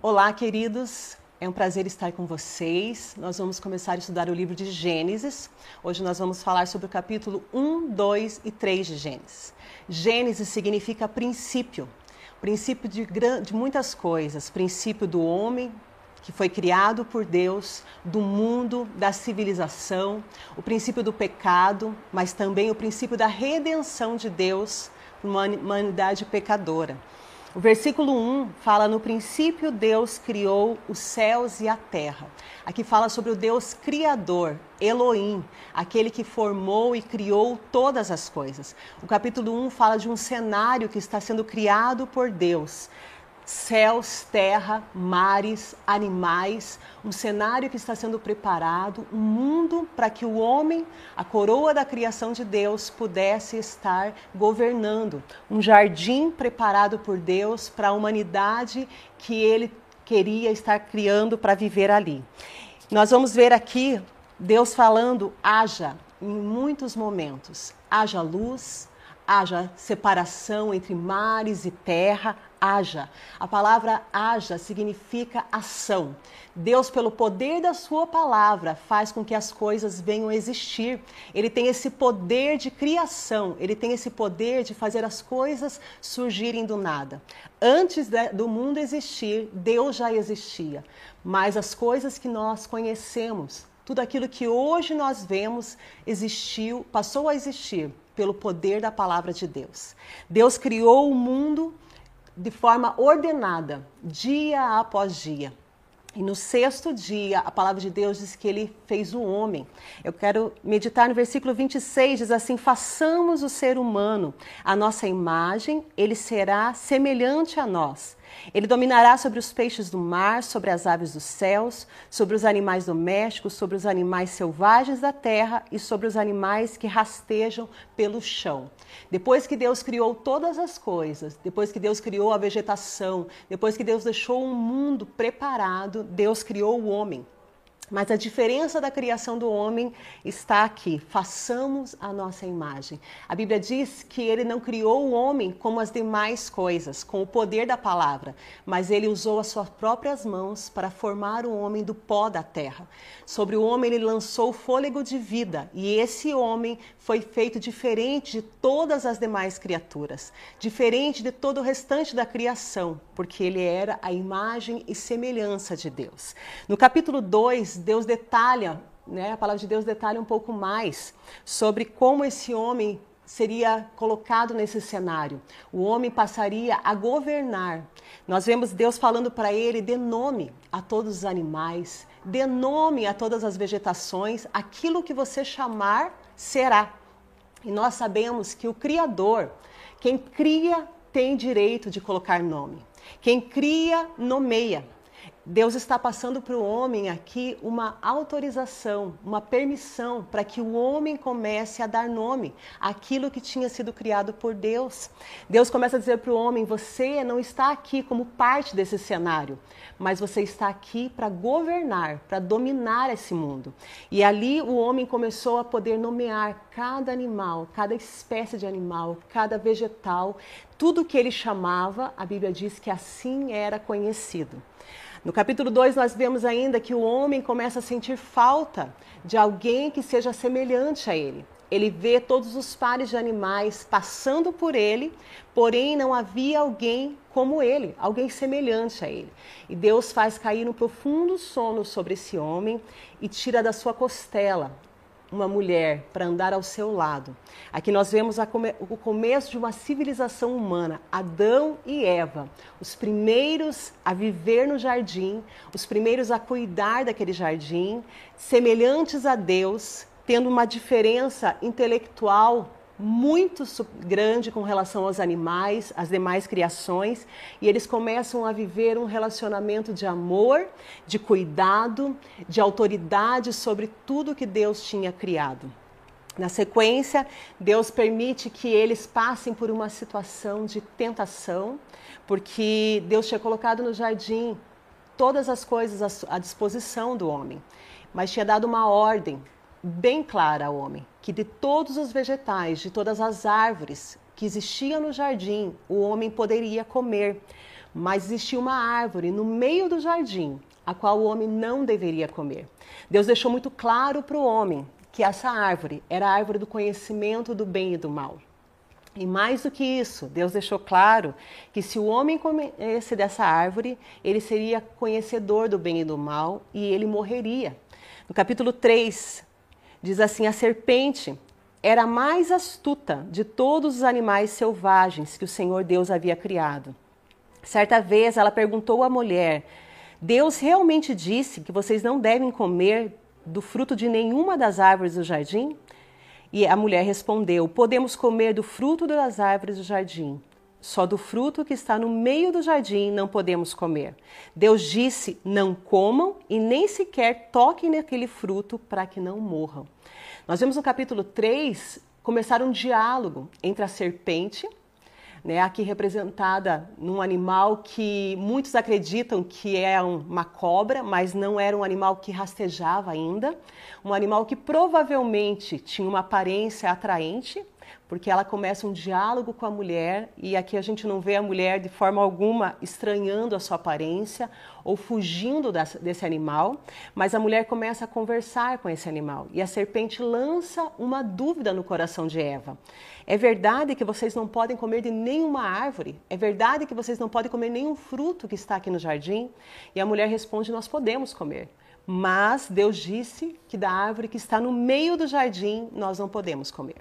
Olá, queridos. É um prazer estar com vocês. Nós vamos começar a estudar o livro de Gênesis. Hoje nós vamos falar sobre o capítulo 1, 2 e 3 de Gênesis. Gênesis significa princípio, princípio de, de muitas coisas: princípio do homem, que foi criado por Deus, do mundo, da civilização, o princípio do pecado, mas também o princípio da redenção de Deus para uma humanidade pecadora. O versículo 1 fala: No princípio Deus criou os céus e a terra. Aqui fala sobre o Deus Criador, Elohim, aquele que formou e criou todas as coisas. O capítulo 1 fala de um cenário que está sendo criado por Deus céus, terra, mares, animais, um cenário que está sendo preparado, um mundo para que o homem, a coroa da criação de Deus, pudesse estar governando, um jardim preparado por Deus para a humanidade que ele queria estar criando para viver ali. Nós vamos ver aqui Deus falando haja em muitos momentos. Haja luz, haja separação entre mares e terra, haja. A palavra haja significa ação. Deus, pelo poder da sua palavra, faz com que as coisas venham a existir. Ele tem esse poder de criação, ele tem esse poder de fazer as coisas surgirem do nada. Antes do mundo existir, Deus já existia. Mas as coisas que nós conhecemos, tudo aquilo que hoje nós vemos, existiu, passou a existir pelo poder da palavra de Deus. Deus criou o mundo de forma ordenada, dia após dia. E no sexto dia, a palavra de Deus diz que ele fez o homem. Eu quero meditar no versículo 26, diz assim: façamos o ser humano a nossa imagem, ele será semelhante a nós. Ele dominará sobre os peixes do mar, sobre as aves dos céus, sobre os animais domésticos, sobre os animais selvagens da terra e sobre os animais que rastejam pelo chão. Depois que Deus criou todas as coisas, depois que Deus criou a vegetação, depois que Deus deixou um mundo preparado, Deus criou o homem. Mas a diferença da criação do homem está aqui. Façamos a nossa imagem. A Bíblia diz que ele não criou o homem como as demais coisas, com o poder da palavra, mas ele usou as suas próprias mãos para formar o homem do pó da terra. Sobre o homem ele lançou o fôlego de vida, e esse homem foi feito diferente de todas as demais criaturas, diferente de todo o restante da criação, porque ele era a imagem e semelhança de Deus. No capítulo 2, Deus detalha, né, a palavra de Deus detalha um pouco mais sobre como esse homem seria colocado nesse cenário. O homem passaria a governar. Nós vemos Deus falando para ele: dê nome a todos os animais, dê nome a todas as vegetações, aquilo que você chamar será. E nós sabemos que o Criador, quem cria, tem direito de colocar nome. Quem cria, nomeia. Deus está passando para o homem aqui uma autorização, uma permissão para que o homem comece a dar nome àquilo que tinha sido criado por Deus. Deus começa a dizer para o homem: você não está aqui como parte desse cenário, mas você está aqui para governar, para dominar esse mundo. E ali o homem começou a poder nomear cada animal, cada espécie de animal, cada vegetal, tudo que ele chamava, a Bíblia diz que assim era conhecido. No capítulo 2, nós vemos ainda que o homem começa a sentir falta de alguém que seja semelhante a ele. Ele vê todos os pares de animais passando por ele, porém não havia alguém como ele, alguém semelhante a ele. E Deus faz cair um profundo sono sobre esse homem e tira da sua costela uma mulher para andar ao seu lado. Aqui nós vemos come o começo de uma civilização humana, Adão e Eva, os primeiros a viver no jardim, os primeiros a cuidar daquele jardim, semelhantes a Deus, tendo uma diferença intelectual muito grande com relação aos animais, às demais criações, e eles começam a viver um relacionamento de amor, de cuidado, de autoridade sobre tudo que Deus tinha criado. Na sequência, Deus permite que eles passem por uma situação de tentação, porque Deus tinha colocado no jardim todas as coisas à disposição do homem, mas tinha dado uma ordem bem clara ao homem que de todos os vegetais, de todas as árvores que existiam no jardim, o homem poderia comer, Mas existia uma árvore no meio do jardim, a qual o homem não deveria comer. Deus deixou muito claro para o homem que essa árvore era a árvore do conhecimento do bem e do mal. E mais do que isso, Deus deixou claro que se o homem comesse dessa árvore, ele seria conhecedor do bem e do mal e ele morreria. No capítulo 3, diz assim: A serpente era a mais astuta de todos os animais selvagens que o Senhor Deus havia criado. Certa vez ela perguntou à mulher: Deus realmente disse que vocês não devem comer do fruto de nenhuma das árvores do jardim? E a mulher respondeu: Podemos comer do fruto das árvores do jardim. Só do fruto que está no meio do jardim não podemos comer. Deus disse: Não comam e nem sequer toquem naquele fruto para que não morram. Nós vemos no capítulo 3 começar um diálogo entre a serpente né, aqui representada num animal que muitos acreditam que é uma cobra, mas não era um animal que rastejava ainda, um animal que provavelmente tinha uma aparência atraente, porque ela começa um diálogo com a mulher e aqui a gente não vê a mulher de forma alguma estranhando a sua aparência ou fugindo desse animal, mas a mulher começa a conversar com esse animal e a serpente lança uma dúvida no coração de Eva. É verdade que vocês não podem comer de nenhuma árvore? É verdade que vocês não podem comer nenhum fruto que está aqui no jardim? E a mulher responde: Nós podemos comer. Mas Deus disse que da árvore que está no meio do jardim nós não podemos comer.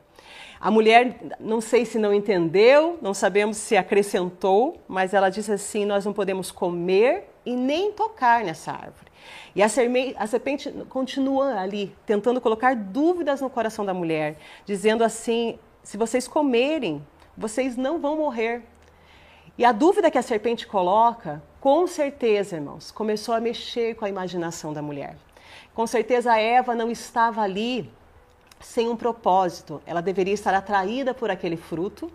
A mulher, não sei se não entendeu, não sabemos se acrescentou, mas ela disse assim: Nós não podemos comer e nem tocar nessa árvore. E a serpente continua ali, tentando colocar dúvidas no coração da mulher, dizendo assim: se vocês comerem, vocês não vão morrer. E a dúvida que a serpente coloca, com certeza, irmãos, começou a mexer com a imaginação da mulher. Com certeza, Eva não estava ali sem um propósito. Ela deveria estar atraída por aquele fruto,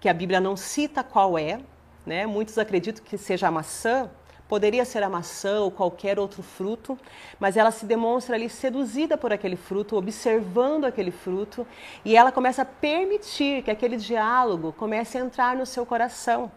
que a Bíblia não cita qual é. Né? Muitos acreditam que seja a maçã, Poderia ser a maçã ou qualquer outro fruto, mas ela se demonstra ali seduzida por aquele fruto, observando aquele fruto, e ela começa a permitir que aquele diálogo comece a entrar no seu coração.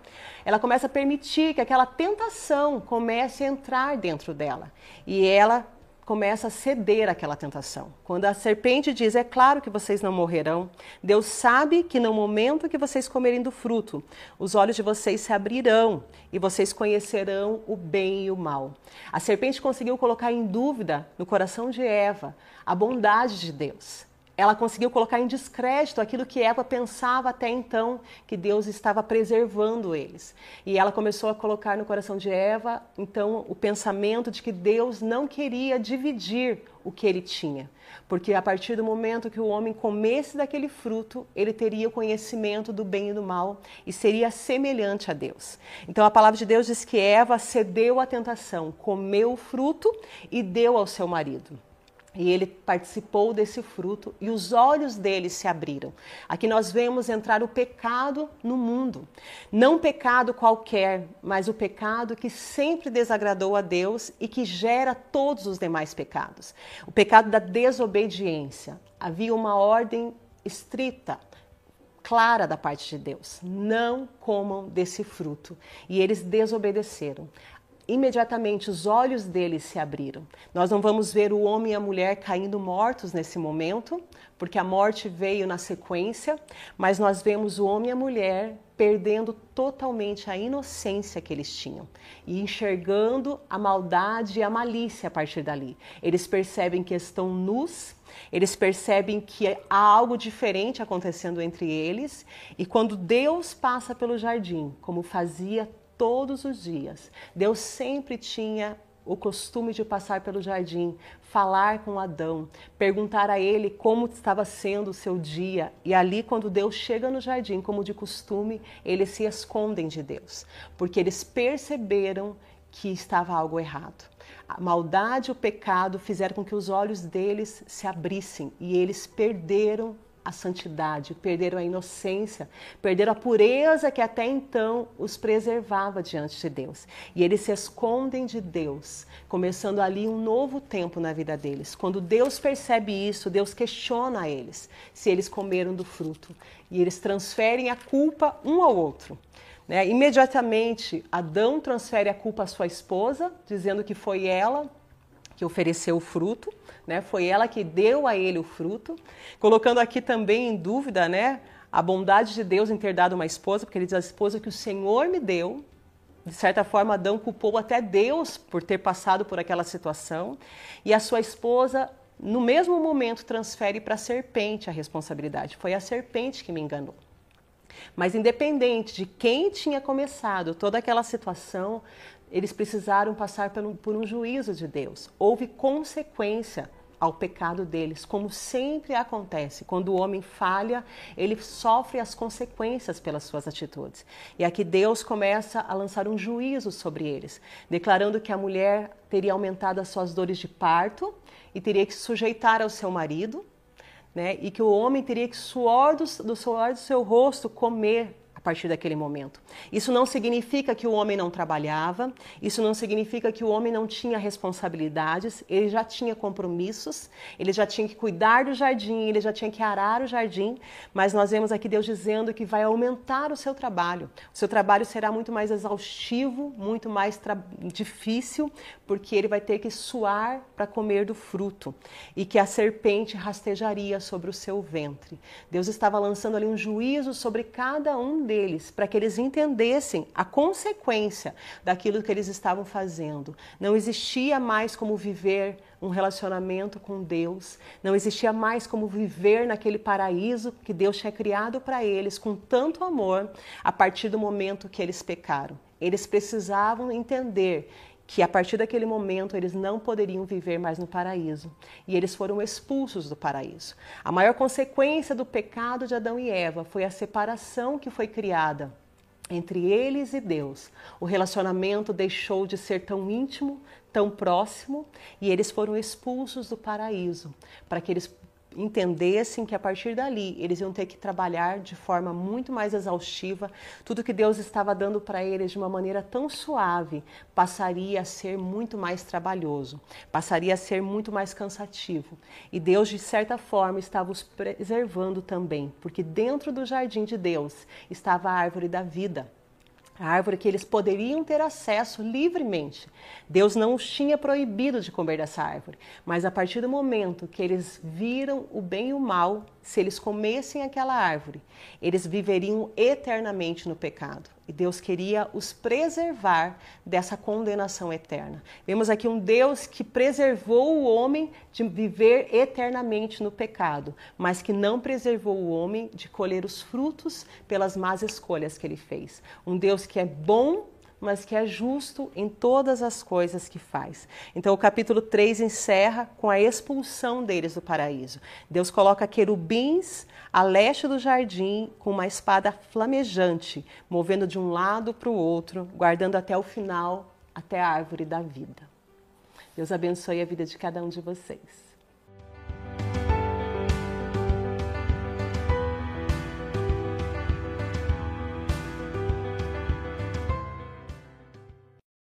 Ela começa a permitir que aquela tentação comece a entrar dentro dela. E ela começa a ceder àquela tentação. Quando a serpente diz: É claro que vocês não morrerão, Deus sabe que no momento que vocês comerem do fruto, os olhos de vocês se abrirão e vocês conhecerão o bem e o mal. A serpente conseguiu colocar em dúvida no coração de Eva a bondade de Deus ela conseguiu colocar em descrédito aquilo que Eva pensava até então, que Deus estava preservando eles. E ela começou a colocar no coração de Eva, então, o pensamento de que Deus não queria dividir o que ele tinha. Porque a partir do momento que o homem comesse daquele fruto, ele teria o conhecimento do bem e do mal e seria semelhante a Deus. Então a palavra de Deus diz que Eva cedeu à tentação, comeu o fruto e deu ao seu marido. E ele participou desse fruto e os olhos dele se abriram. Aqui nós vemos entrar o pecado no mundo. Não pecado qualquer, mas o pecado que sempre desagradou a Deus e que gera todos os demais pecados. O pecado da desobediência. Havia uma ordem estrita, clara da parte de Deus: não comam desse fruto. E eles desobedeceram imediatamente os olhos deles se abriram. Nós não vamos ver o homem e a mulher caindo mortos nesse momento, porque a morte veio na sequência, mas nós vemos o homem e a mulher perdendo totalmente a inocência que eles tinham e enxergando a maldade e a malícia a partir dali. Eles percebem que estão nus, eles percebem que há algo diferente acontecendo entre eles, e quando Deus passa pelo jardim, como fazia todos os dias. Deus sempre tinha o costume de passar pelo jardim, falar com Adão, perguntar a ele como estava sendo o seu dia. E ali, quando Deus chega no jardim, como de costume, eles se escondem de Deus, porque eles perceberam que estava algo errado. A maldade e o pecado fizeram com que os olhos deles se abrissem e eles perderam a santidade, perderam a inocência, perderam a pureza que até então os preservava diante de Deus. E eles se escondem de Deus, começando ali um novo tempo na vida deles. Quando Deus percebe isso, Deus questiona eles se eles comeram do fruto. E eles transferem a culpa um ao outro. Né? Imediatamente, Adão transfere a culpa à sua esposa, dizendo que foi ela que ofereceu o fruto, né? Foi ela que deu a ele o fruto, colocando aqui também em dúvida, né, a bondade de Deus em ter dado uma esposa, porque ele diz a esposa que o Senhor me deu. De certa forma, Adão culpou até Deus por ter passado por aquela situação, e a sua esposa no mesmo momento transfere para a serpente a responsabilidade. Foi a serpente que me enganou. Mas independente de quem tinha começado toda aquela situação, eles precisaram passar por um, juízo de Deus. Houve consequência ao pecado deles, como sempre acontece. Quando o homem falha, ele sofre as consequências pelas suas atitudes. E aqui Deus começa a lançar um juízo sobre eles, declarando que a mulher teria aumentado as suas dores de parto e teria que sujeitar ao seu marido, né? E que o homem teria que suor do, do suor do seu rosto comer partir daquele momento. Isso não significa que o homem não trabalhava, isso não significa que o homem não tinha responsabilidades, ele já tinha compromissos, ele já tinha que cuidar do jardim, ele já tinha que arar o jardim, mas nós vemos aqui Deus dizendo que vai aumentar o seu trabalho. O seu trabalho será muito mais exaustivo, muito mais difícil, porque ele vai ter que suar para comer do fruto e que a serpente rastejaria sobre o seu ventre. Deus estava lançando ali um juízo sobre cada um deles deles, para que eles entendessem a consequência daquilo que eles estavam fazendo. Não existia mais como viver um relacionamento com Deus, não existia mais como viver naquele paraíso que Deus tinha criado para eles com tanto amor a partir do momento que eles pecaram. Eles precisavam entender que a partir daquele momento eles não poderiam viver mais no paraíso e eles foram expulsos do paraíso. A maior consequência do pecado de Adão e Eva foi a separação que foi criada entre eles e Deus. O relacionamento deixou de ser tão íntimo, tão próximo e eles foram expulsos do paraíso para que eles entendessem que a partir dali eles iam ter que trabalhar de forma muito mais exaustiva, tudo que Deus estava dando para eles de uma maneira tão suave passaria a ser muito mais trabalhoso, passaria a ser muito mais cansativo. E Deus, de certa forma, estava os preservando também, porque dentro do jardim de Deus estava a árvore da vida a árvore que eles poderiam ter acesso livremente. Deus não os tinha proibido de comer dessa árvore, mas a partir do momento que eles viram o bem e o mal, se eles comessem aquela árvore, eles viveriam eternamente no pecado. E Deus queria os preservar dessa condenação eterna. Vemos aqui um Deus que preservou o homem de viver eternamente no pecado, mas que não preservou o homem de colher os frutos pelas más escolhas que ele fez. Um Deus que é bom mas que é justo em todas as coisas que faz. Então, o capítulo 3 encerra com a expulsão deles do paraíso. Deus coloca querubins a leste do jardim com uma espada flamejante, movendo de um lado para o outro, guardando até o final, até a árvore da vida. Deus abençoe a vida de cada um de vocês.